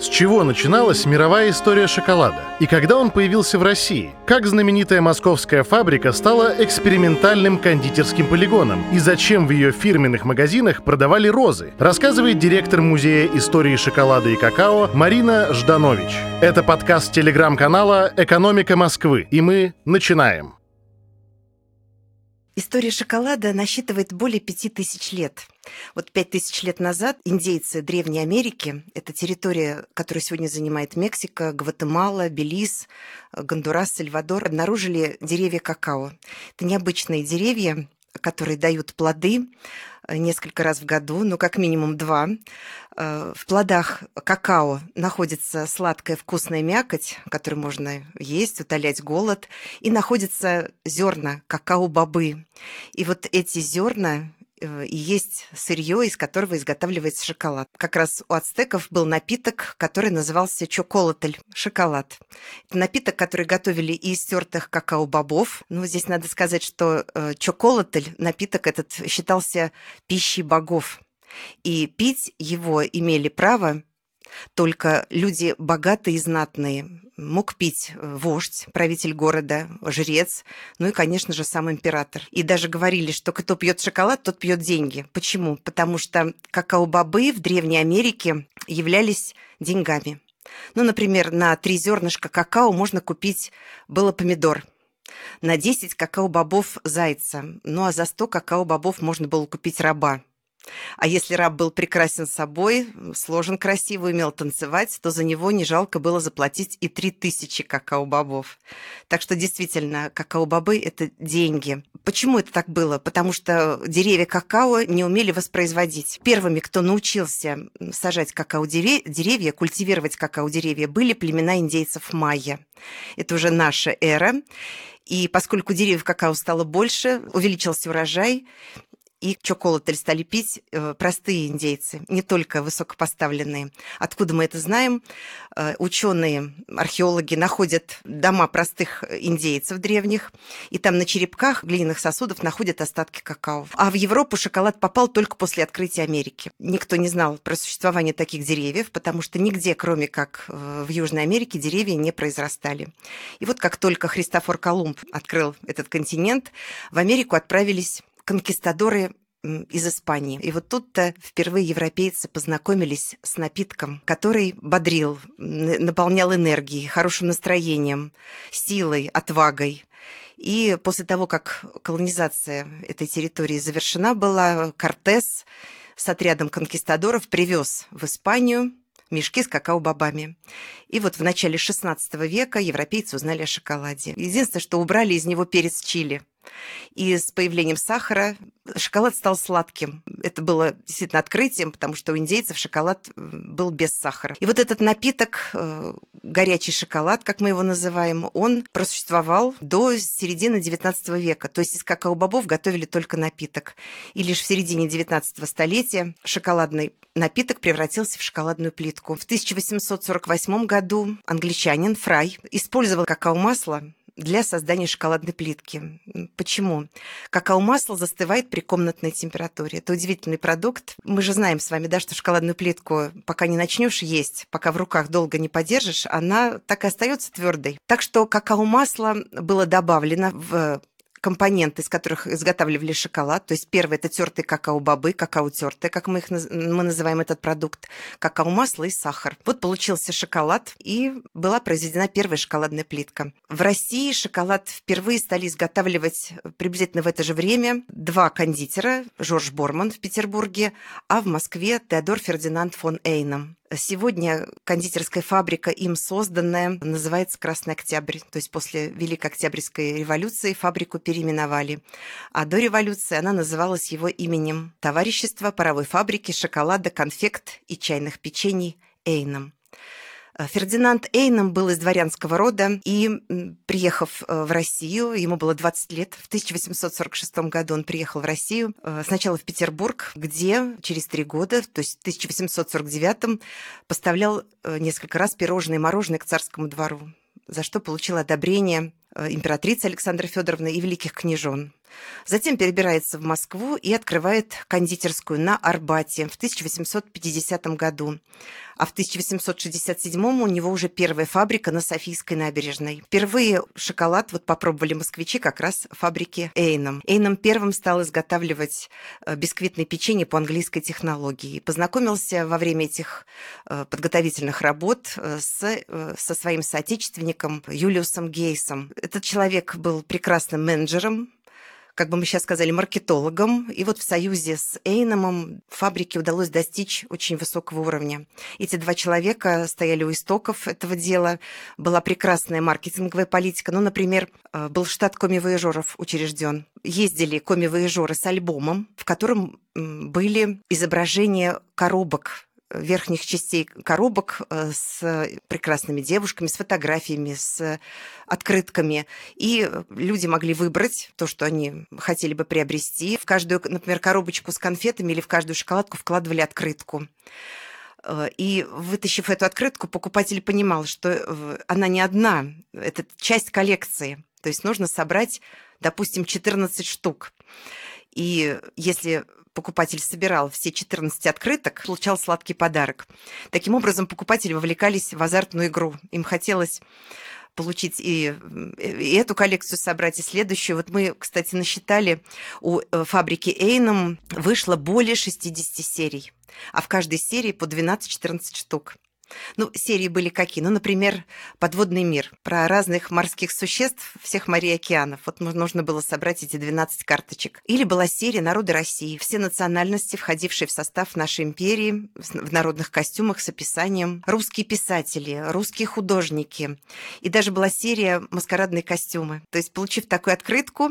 С чего начиналась мировая история шоколада? И когда он появился в России? Как знаменитая московская фабрика стала экспериментальным кондитерским полигоном? И зачем в ее фирменных магазинах продавали розы? Рассказывает директор Музея истории шоколада и какао Марина Жданович. Это подкаст телеграм-канала «Экономика Москвы». И мы начинаем. История шоколада насчитывает более пяти тысяч лет. Вот пять тысяч лет назад индейцы Древней Америки, это территория, которую сегодня занимает Мексика, Гватемала, Белиз, Гондурас, Сальвадор, обнаружили деревья какао. Это необычные деревья, которые дают плоды несколько раз в году, ну, как минимум два. Э, в плодах какао находится сладкая вкусная мякоть, которую можно есть, утолять голод, и находятся зерна какао-бобы. И вот эти зерна Э, и есть сырье, из которого изготавливается шоколад. Как раз у ацтеков был напиток, который назывался чоколатель, шоколад. Это напиток, который готовили и из тертых какао-бобов. Ну, здесь надо сказать, что э, чоколатель, напиток этот считался пищей богов. И пить его имели право только люди богатые и знатные. Мог пить э, вождь, правитель города, жрец, ну и, конечно же, сам император. И даже говорили, что кто пьет шоколад, тот пьет деньги. Почему? Потому что какао-бобы в Древней Америке являлись деньгами. Ну, например, на три зернышка какао можно купить было помидор – на 10 какао-бобов зайца. Ну а за 100 какао-бобов можно было купить раба. А если раб был прекрасен собой, сложен красиво, умел танцевать, то за него не жалко было заплатить и три тысячи какао-бобов. Так что действительно, какао-бобы – это деньги. Почему это так было? Потому что деревья какао не умели воспроизводить. Первыми, кто научился сажать какао-деревья, культивировать какао-деревья, были племена индейцев майя. Это уже наша эра. И поскольку деревьев какао стало больше, увеличился урожай, и чоколатель стали пить э, простые индейцы, не только высокопоставленные. Откуда мы это знаем? Э, ученые, археологи находят дома простых индейцев древних, и там на черепках глиняных сосудов находят остатки какао. А в Европу шоколад попал только после открытия Америки. Никто не знал про существование таких деревьев, потому что нигде, кроме как э, в Южной Америке, деревья не произрастали. И вот как только Христофор Колумб открыл этот континент, в Америку отправились конкистадоры из Испании. И вот тут-то впервые европейцы познакомились с напитком, который бодрил, наполнял энергией, хорошим настроением, силой, отвагой. И после того, как колонизация этой территории завершена была, Кортес с отрядом конкистадоров привез в Испанию мешки с какао-бобами. И вот в начале XVI века европейцы узнали о шоколаде. Единственное, что убрали из него перец чили – и с появлением сахара шоколад стал сладким. Это было действительно открытием, потому что у индейцев шоколад был без сахара. И вот этот напиток, э, горячий шоколад, как мы его называем, он просуществовал до середины XIX века. То есть из какао-бобов готовили только напиток. И лишь в середине XIX столетия шоколадный напиток превратился в шоколадную плитку. В 1848 году англичанин Фрай использовал какао-масло для создания шоколадной плитки. Почему? Какао-масло застывает при комнатной температуре. Это удивительный продукт. Мы же знаем с вами, да, что шоколадную плитку, пока не начнешь есть, пока в руках долго не подержишь, она так и остается твердой. Так что какао-масло было добавлено в компоненты, из которых изготавливали шоколад. То есть первое – это тертые какао-бобы, какао-тертые, как мы их мы называем этот продукт, какао-масло и сахар. Вот получился шоколад, и была произведена первая шоколадная плитка. В России шоколад впервые стали изготавливать приблизительно в это же время два кондитера, Жорж Борман в Петербурге, а в Москве Теодор Фердинанд фон Эйном. Сегодня кондитерская фабрика, им созданная, называется «Красный Октябрь». То есть после Великой Октябрьской революции фабрику переименовали. А до революции она называлась его именем «Товарищество паровой фабрики шоколада, конфект и чайных печений Эйном». Э, Фердинанд Эйном был из дворянского рода, и, приехав э, в Россию, ему было 20 лет, в 1846 году он приехал в Россию, э, сначала в Петербург, где через три года, то есть в 1849 поставлял несколько раз пирожные и мороженое к царскому двору за что получил одобрение императрицы Александры Федоровны и великих княжон. Затем перебирается в Москву и открывает кондитерскую на Арбате в 1850 году. А в 1867 у него уже первая фабрика на Софийской набережной. Впервые шоколад вот попробовали москвичи как раз в фабрике Эйном. Эйном первым стал изготавливать э, бисквитное печенье по английской технологии. Познакомился во время этих э, подготовительных работ э, с, со своим соотечественником Юлиусом Гейсом. Этот человек был прекрасным менеджером, как бы мы сейчас сказали, маркетологом. И вот в союзе с Эйномом фабрике удалось достичь очень высокого уровня. Эти два человека стояли у истоков этого дела. Была прекрасная маркетинговая политика. Ну, например, э, был штат коми-вояжеров учрежден. Ездили коми-вояжеры с альбомом, в котором были изображения коробок верхних частей коробок э, с прекрасными девушками, с фотографиями, с открытками. И люди могли выбрать то, что они хотели бы приобрести. В каждую, например, коробочку с конфетами или в каждую шоколадку вкладывали открытку. Э, и вытащив эту открытку, покупатель понимал, что э, она не одна, это часть коллекции. То есть нужно собрать, допустим, 14 штук. И если покупатель собирал все 14 открыток, получал сладкий подарок. Таким образом, покупатели вовлекались в азартную игру. Им хотелось получить и, и эту коллекцию собрать, и следующую. Вот мы, кстати, насчитали, у э, фабрики Эйном вышло более 60 серий, а в каждой серии по 12-14 штук. Ну, серии были какие? Ну, например, «Подводный мир» про разных морских существ всех морей и океанов. Вот нужно было собрать эти 12 карточек. Или была серия «Народы России». Все национальности, входившие в состав нашей империи, в народных костюмах с описанием. Русские писатели, русские художники. И даже была серия «Маскарадные костюмы». То есть, получив такую открытку,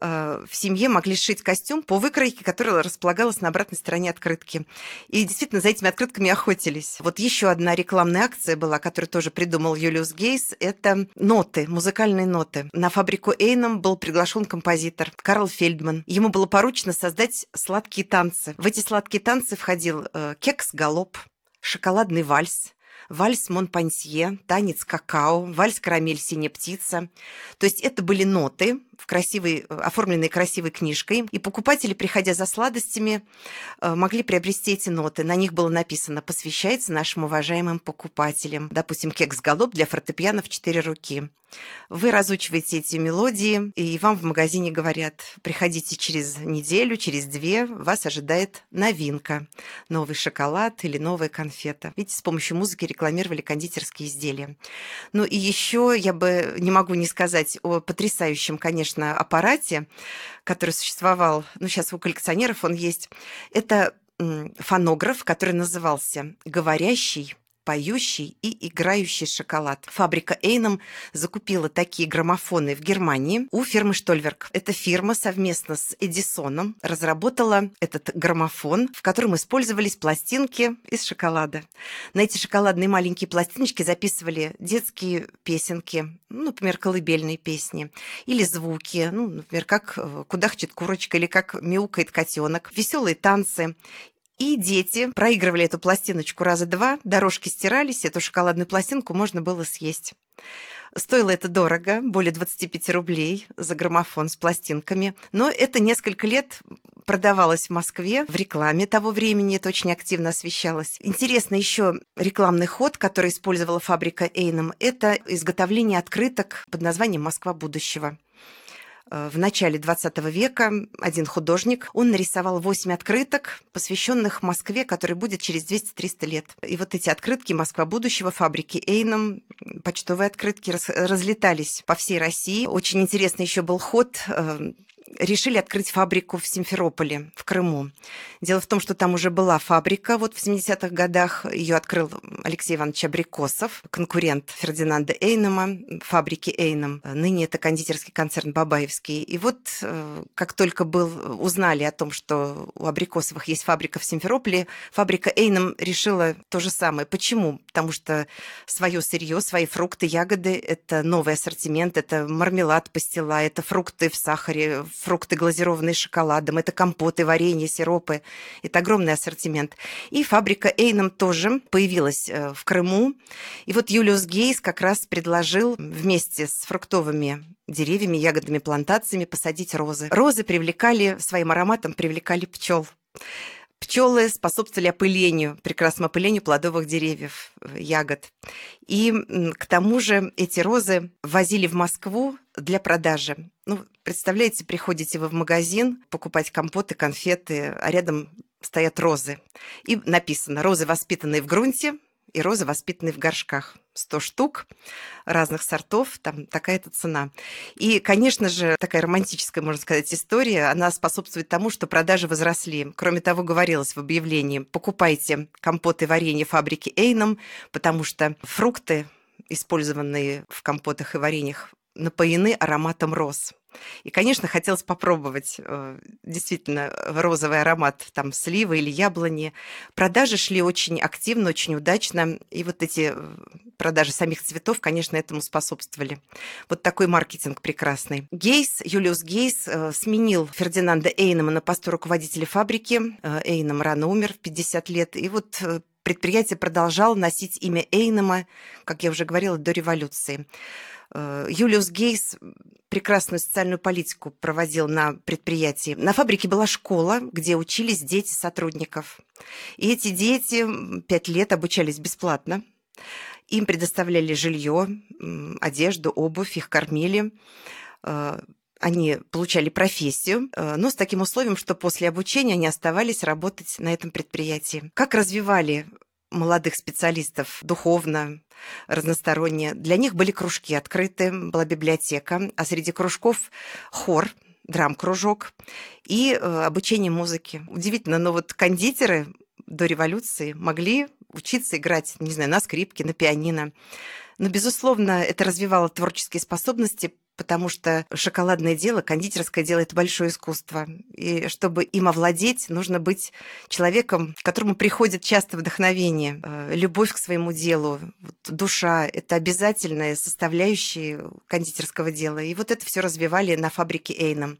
в семье могли сшить костюм по выкройке, которая располагалась на обратной стороне открытки. И действительно, за этими открытками охотились. Вот еще одна рекламная акция была, которую тоже придумал Юлиус Гейс. Это ноты, музыкальные ноты. На фабрику Эйном был приглашен композитор Карл Фельдман. Ему было поручено создать сладкие танцы. В эти сладкие танцы входил э, кекс-галоп, шоколадный вальс, вальс Монпансье, танец какао, вальс карамель синяя птица. То есть это были ноты, в красивой, оформленной красивой книжкой, и покупатели, приходя за сладостями, э, могли приобрести эти ноты. На них было написано «Посвящается нашим уважаемым покупателям». Допустим, кекс-галоп для фортепиано в четыре руки. Вы разучиваете эти мелодии, и вам в магазине говорят, приходите через неделю, через две, вас ожидает новинка, новый шоколад или новая конфета. Видите, с помощью музыки рекламировали кондитерские изделия. Ну и еще я бы не могу не сказать о потрясающем, конечно, аппарате, который существовал, ну сейчас у коллекционеров он есть. Это фонограф, который назывался «Говорящий поющий и играющий шоколад. Фабрика Эйном закупила такие граммофоны в Германии у фирмы Штольверк. Эта фирма совместно с Эдисоном разработала этот граммофон, в котором использовались пластинки из шоколада. На эти шоколадные маленькие пластиночки записывали детские песенки, ну, например, колыбельные песни, или звуки, ну, например, как э, кудахчет курочка или как мяукает котенок, веселые танцы и дети проигрывали эту пластиночку раза два, дорожки стирались, эту шоколадную пластинку можно было съесть. Стоило это дорого, более 25 рублей за граммофон с пластинками. Но это несколько лет продавалось в Москве в рекламе того времени, это очень активно освещалось. Интересно еще рекламный ход, который использовала фабрика Эйном, это изготовление открыток под названием «Москва будущего». Э, в начале 20 века один художник, он нарисовал 8 открыток, посвященных Москве, которая будет через 200-300 лет. И вот эти открытки «Москва будущего», фабрики Эйном, почтовые открытки разлетались по всей России. Очень интересный еще был ход э, решили открыть фабрику в Симферополе, в Крыму. Дело в том, что там уже была фабрика, вот в 70-х годах ее открыл Алексей Иванович Абрикосов, конкурент Фердинанда Эйнема, фабрики Эйном. Ныне это кондитерский концерн Бабаевский. И вот э, как только был, узнали о том, что у Абрикосовых есть фабрика в Симферополе, фабрика Эйном решила то же самое. Почему? Потому что свое сырье, свои фрукты, ягоды – это новый ассортимент, это мармелад, пастила, это фрукты в сахаре, фрукты, глазированные шоколадом, это компоты, варенье, сиропы. Это огромный ассортимент. И фабрика Эйном тоже появилась э, в Крыму. И вот Юлиус Гейс как раз предложил вместе с фруктовыми деревьями, ягодными плантациями посадить розы. Розы привлекали, своим ароматом привлекали пчел. Пчелы способствовали опылению, прекрасному опылению плодовых деревьев, э, ягод. И к тому же эти розы возили в Москву для продажи. Ну, представляете, приходите вы в магазин покупать компоты, конфеты, а рядом стоят розы. И написано «Розы, воспитанные в грунте, и розы, воспитанные в горшках. 100 штук разных сортов, там такая-то цена. И, конечно же, такая романтическая, можно сказать, история, она способствует тому, что продажи возросли. Кроме того, говорилось в объявлении, покупайте компоты варенье фабрики Эйном, потому что фрукты, использованные в компотах и вареньях, напоены ароматом роз. И, конечно, хотелось попробовать э, действительно розовый аромат там сливы или яблони. Продажи шли очень активно, очень удачно. И вот эти э, продажи самих цветов, конечно, этому способствовали. Вот такой маркетинг прекрасный. Гейс, Юлиус Гейс э, сменил Фердинанда Эйнема на посту руководителя фабрики. Эйном рано умер в 50 лет. И вот предприятие продолжало носить имя Эйнема, как я уже говорила, до революции. Э, Юлиус Гейс прекрасную социальную политику проводил на предприятии. На фабрике была школа, где учились дети сотрудников. И эти дети пять лет обучались бесплатно. Им предоставляли жилье, одежду, обувь, их кормили. Они получали профессию, э, но с таким условием, что после обучения они оставались работать на этом предприятии. Как развивали молодых специалистов духовно, разносторонне. Для них были кружки открыты, была библиотека, а среди кружков хор, драм-кружок и э, обучение музыке. Удивительно, но вот кондитеры до революции могли учиться играть, не знаю, на скрипке, на пианино. Но, безусловно, это развивало творческие способности, потому что шоколадное дело, кондитерское дело – это большое искусство. И чтобы им овладеть, нужно быть человеком, которому приходит часто вдохновение, э, любовь к своему делу, душа – это обязательная составляющая кондитерского дела. И вот это все развивали на фабрике Эйном.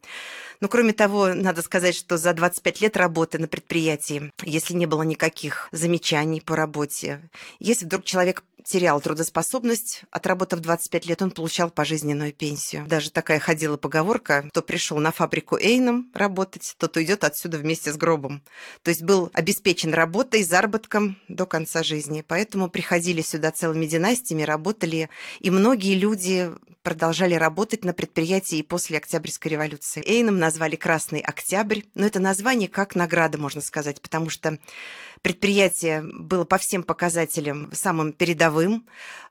Но кроме того, надо сказать, что за 25 лет работы на предприятии, если не было никаких замечаний по работе, если вдруг человек терял трудоспособность, отработав 25 лет, он получал пожизненную пенсию. Даже такая ходила поговорка, кто пришел на фабрику Эйном работать, тот уйдет отсюда вместе с гробом. То есть был обеспечен работой, заработком до конца жизни. Поэтому приходили сюда целыми династиями, работали, и многие люди продолжали работать на предприятии и после Октябрьской революции. Эйном назвали «Красный Октябрь», но это название как награда, можно сказать, потому что Предприятие было по всем показателям самым передовым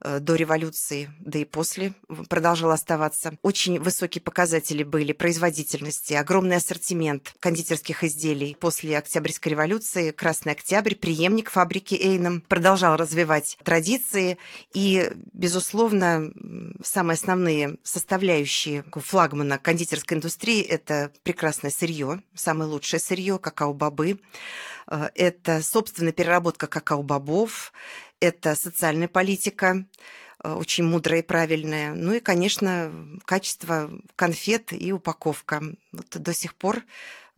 э, до революции, да и после продолжало оставаться. Очень высокие показатели были производительности, огромный ассортимент кондитерских изделий. После Октябрьской революции Красный Октябрь, преемник фабрики Эйном, продолжал развивать традиции и, безусловно, самые основные составляющие флагмана кондитерской индустрии – это прекрасное сырье, самое лучшее сырье, какао-бобы, Э, это собственная переработка какао-бобов, это социальная политика, э, очень мудрая и правильная. Ну и, конечно, качество конфет и упаковка. Вот до сих пор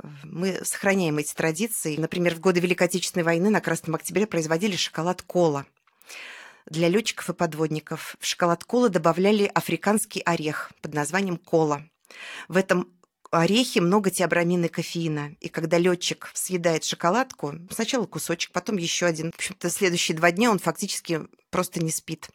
э, мы сохраняем эти традиции. Например, в годы Великой Отечественной войны на Красном Октябре производили шоколад кола для летчиков и подводников. В шоколад кола добавляли африканский орех под названием кола. В этом орехи много теобрамина и кофеина. И когда летчик съедает шоколадку, сначала кусочек, потом еще один. В общем-то, следующие два дня он фактически просто не спит.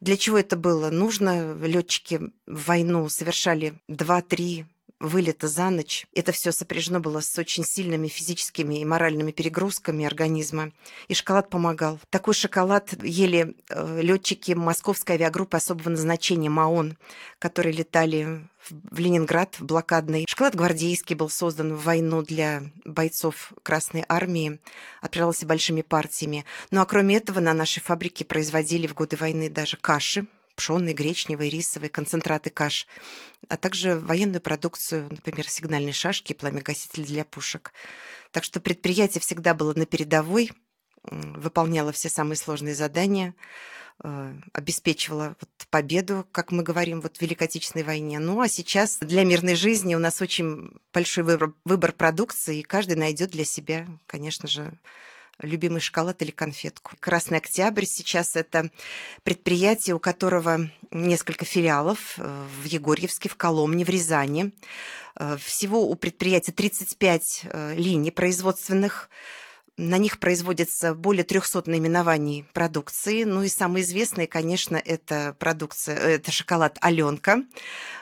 Для чего это было? Нужно, летчики в войну совершали 2-3 вылета за ночь. Это все сопряжено было с очень сильными физическими и моральными перегрузками организма. И шоколад помогал. Такой шоколад ели э, летчики московской авиагруппы особого назначения МАОН, которые летали в Ленинград в блокадный. Шоколад гвардейский был создан в войну для бойцов Красной Армии, отправлялся большими партиями. Ну а кроме этого на нашей фабрике производили в годы войны даже каши, пшеные, гречневые, рисовые, концентраты каш, а также военную продукцию, например, сигнальные шашки, пламя-гасители для пушек. Так что предприятие всегда было на передовой, выполняло все самые сложные задания, э, обеспечивала вот победу, как мы говорим, вот в Великой Отечественной войне. Ну а сейчас для мирной жизни у нас очень большой выбор, выбор продукции, и каждый найдет для себя, конечно же, любимый шоколад или конфетку. «Красный октябрь» сейчас это предприятие, у которого несколько филиалов э, в Егорьевске, в Коломне, в Рязани. Э, всего у предприятия 35 э, линий производственных, на них производится более 300 наименований продукции. Ну и самые известные, конечно, это продукция, это шоколад Аленка,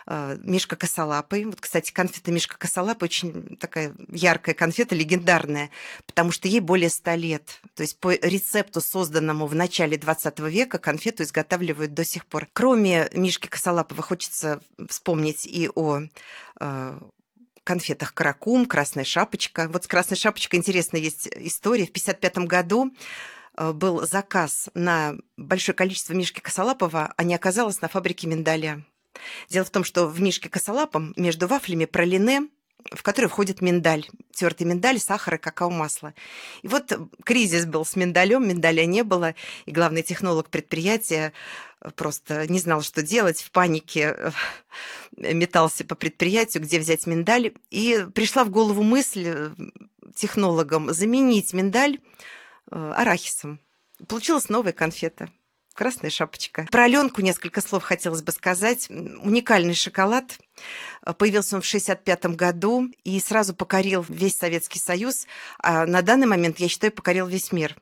э, Мишка Косолапый. Вот, кстати, конфета Мишка Косолапый очень такая яркая конфета, легендарная, потому что ей более 100 лет. То есть по рецепту, созданному в начале 20 века, конфету изготавливают до сих пор. Кроме Мишки Косолапова хочется вспомнить и о э, конфетах «Каракум», «Красная шапочка». Вот с «Красной шапочкой» интересная есть история. В 1955 году э, был заказ на большое количество Мишки Косолапова, а не оказалось на фабрике миндаля. Дело в том, что в Мишке Косолапом между вафлями пролине в который входит миндаль, тертый миндаль, сахар и какао-масло. И вот кризис был с миндалем, миндаля не было, и главный технолог предприятия просто не знал, что делать, в панике э, метался по предприятию, где взять миндаль. И пришла в голову мысль э, технологам заменить миндаль э, арахисом. Получилась новая конфета. Красная шапочка. Про Аленку несколько слов хотелось бы сказать. Уникальный шоколад. Появился он в 1965 году и сразу покорил весь Советский Союз. А на данный момент, я считаю, покорил весь мир.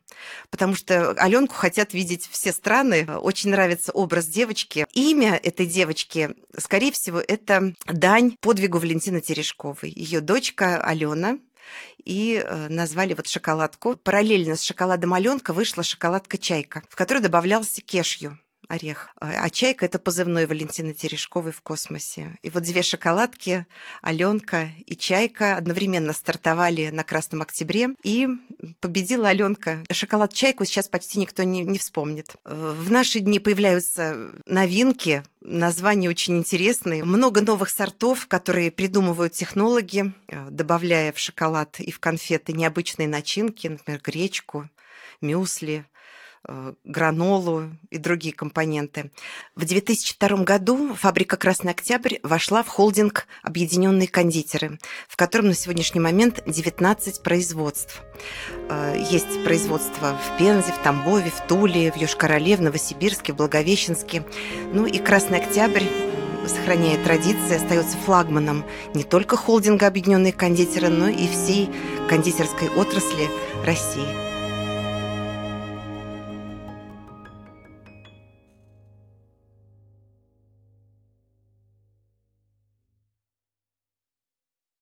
Потому что Аленку хотят видеть все страны. Очень нравится образ девочки. Имя этой девочки, скорее всего, это дань подвигу Валентины Терешковой. Ее дочка Алена и э, назвали вот шоколадку. Параллельно с шоколадом Аленка вышла шоколадка Чайка, в которой добавлялся кешью орех. А, чайка это позывной Валентины Терешковой в космосе. И вот две шоколадки, Аленка и Чайка, одновременно стартовали на Красном Октябре, и победила Аленка. Шоколад Чайку сейчас почти никто не, не вспомнит. В наши дни появляются новинки, названия очень интересные. Много новых сортов, которые придумывают технологи, э, добавляя в шоколад и в конфеты необычные начинки, например, гречку, мюсли, гранолу и другие компоненты. В 2002 году фабрика «Красный Октябрь» вошла в холдинг «Объединенные кондитеры», в котором на сегодняшний момент 19 производств. Э, есть производство в Пензе, в Тамбове, в Туле, в Йошкар-Оле, в Новосибирске, в Благовещенске. Ну и «Красный Октябрь» сохраняя традиции, остается флагманом не только холдинга «Объединенные кондитеры», но и всей кондитерской отрасли России.